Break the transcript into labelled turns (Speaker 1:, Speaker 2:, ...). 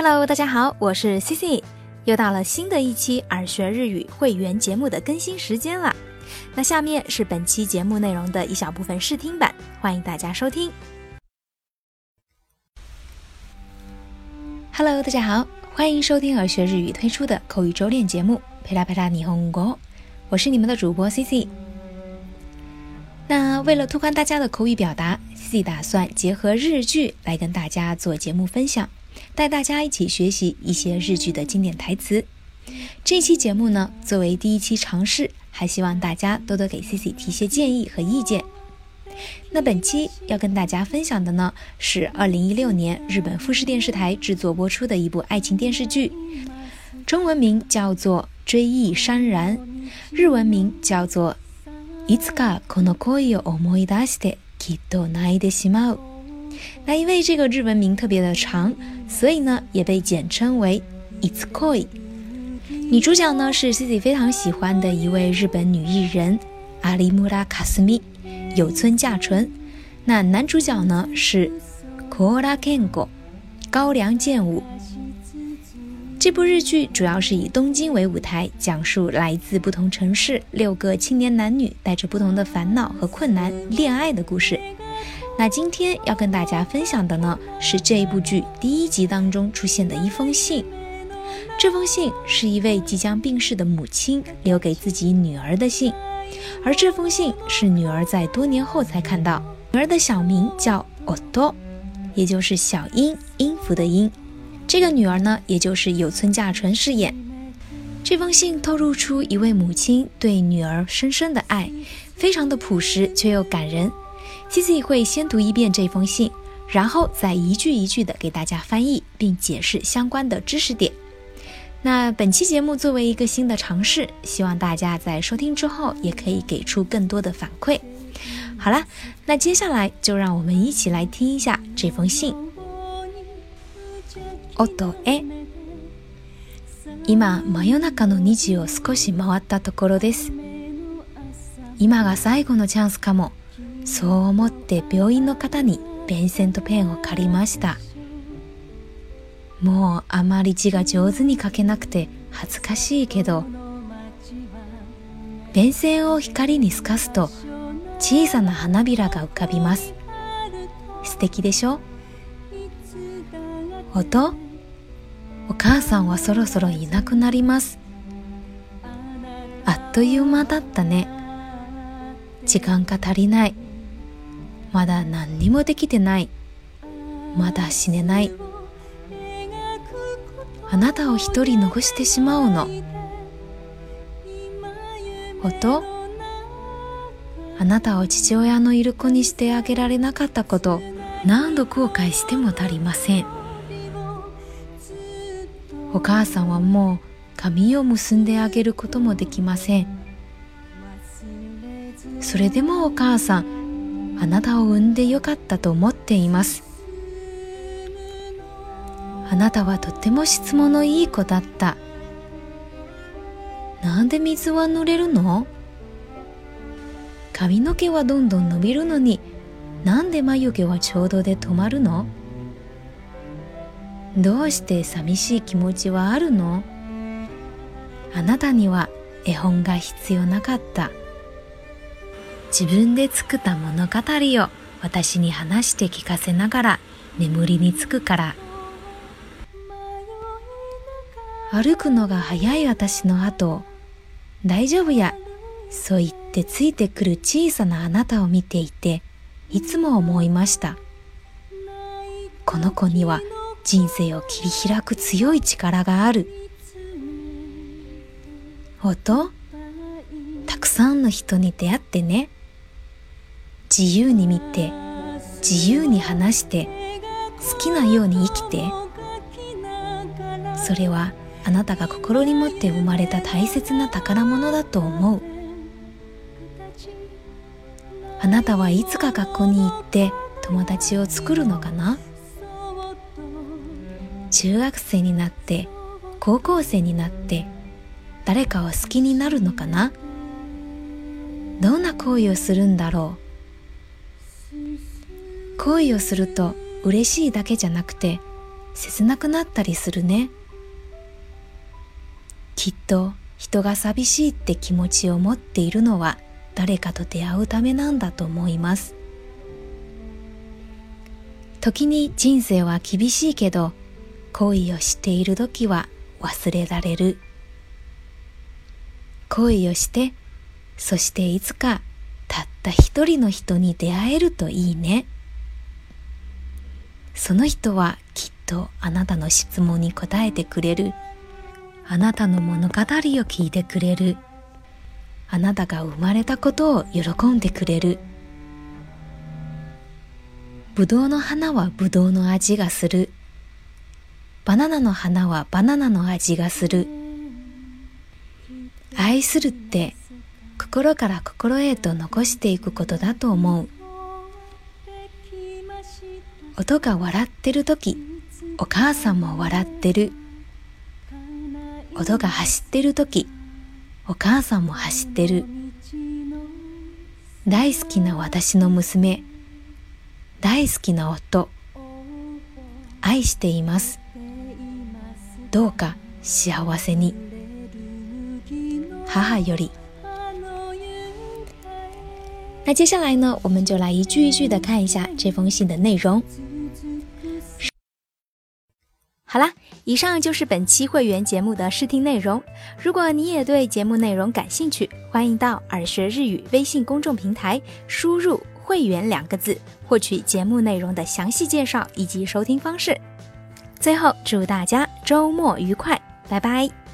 Speaker 1: Hello，大家好，我是 C C，又到了新的一期耳学日语会员节目的更新时间了。那下面是本期节目内容的一小部分试听版，欢迎大家收听。Hello，大家好，欢迎收听耳学日语推出的口语周练节目《啪啦啪啦霓虹国》，我是你们的主播 C C。那为了拓宽大家的口语表达，Cici 打算结合日剧来跟大家做节目分享。带大家一起学习一些日剧的经典台词。这期节目呢，作为第一期尝试，还希望大家多多给 C C 提些建议和意见。那本期要跟大家分享的呢，是二零一六年日本富士电视台制作播出的一部爱情电视剧，中文名叫做《追忆潸然》，日文名叫做《いつかこの恋を思い出してきっと泣いてしまう》。 那因为这个日文名特别的长，所以呢也被简称为 Itsukoi。女主角呢是 Cici 非常喜欢的一位日本女艺人阿里木拉卡斯米有村架纯。那男主角呢是 Kora Kengo 高良健吾。这部日剧主要是以东京为舞台，讲述来自不同城市六个青年男女带着不同的烦恼和困难恋爱的故事。那今天要跟大家分享的呢，是这一部剧第一集当中出现的一封信。这封信是一位即将病逝的母亲留给自己女儿的信，而这封信是女儿在多年后才看到。女儿的小名叫 Oto，也就是小音音符的音。这个女儿呢，也就是有村架纯饰演。这封信透露出一位母亲对女儿深深的爱，非常的朴实却又感人。Cici 会先读一遍这封信，然后再一句一句的给大家翻译并解释相关的知识点。那本期节目作为一个新的尝试，希望大家在收听之后也可以给出更多的反馈。好了，那接下来就让我们一起来听一下这封信。おとえ、今真夜中の2時を少し回ったところです。今が最後のチャンスかも。 そう思って病院の方にペンセントペンを借りました。もうあまり字が上手に書けなくて恥ずかしいけどペン線を光に透かすと小さな花びらが浮かびます。素敵でしょ？音？お母さんはそろそろいなくなります。あっという間だったね。時間が足りない。まだ何にもできてない。まだ死ねない。あなたを一人残してしまうの。音あなたを父親のいる子にしてあげられなかったこと。何度後悔しても足りません。お母さんはもう髪を結んであげることもできません。それでもお母さんあなたを産んでよかったと思っています。あなたはとても質問のいい子だった。なんで水は濡れるの？髪の毛はどんどん伸びるのに。なんで眉毛はちょうどで止まるの？どうして寂しい気持ちはあるの？あなたには絵本が必要なかった。自分で作った物語を私に話して聞かせながら眠りにつくから。歩くのが早い私の後大丈夫やそう言ってついてくる小さなあなたを見ていていつも思いました。この子には人生を切り開く強い力がある。音？たくさんの人に出会ってね。自由に見て自由に話して好きなように生きて。それはあなたが心に持って生まれた大切な宝物だと思う。あなたはいつか学校に行って友達を作るのかな？中学生になって高校生になって誰かを好きになるのかな？どんな行為をするんだろう？恋をすると嬉しいだけじゃなくて切なくなったりするね。きっと人が寂しいって気持ちを持っているのは誰かと出会うためなんだと思います。時に人生は厳しいけど恋をしている時は忘れられる恋をしてそしていつかたった一人の人に出会えるといいねその人はきっとあなたの質問に答えてくれる。あなたの物語を聞いてくれる。あなたが生まれたことを喜んでくれる。ぶどうの花はぶどうの味がする。バナナの花はバナナの味がする。愛するって心から心へと残していくことだと思う。音が笑ってる時お母さんも笑ってる。音が走ってる時お母さんも走ってる。大好きな私の娘大好きな夫愛しています。どうか幸せに。母より。那接下来呢，我们就来一句一句的看一下这封信的内容。好啦，以上就是本期会员节目的试听内容。如果你也对节目内容感兴趣，欢迎到耳学日语微信公众平台输入“会员”两个字，获取节目内容的详细介绍以及收听方式。最后，祝大家周末愉快，拜拜。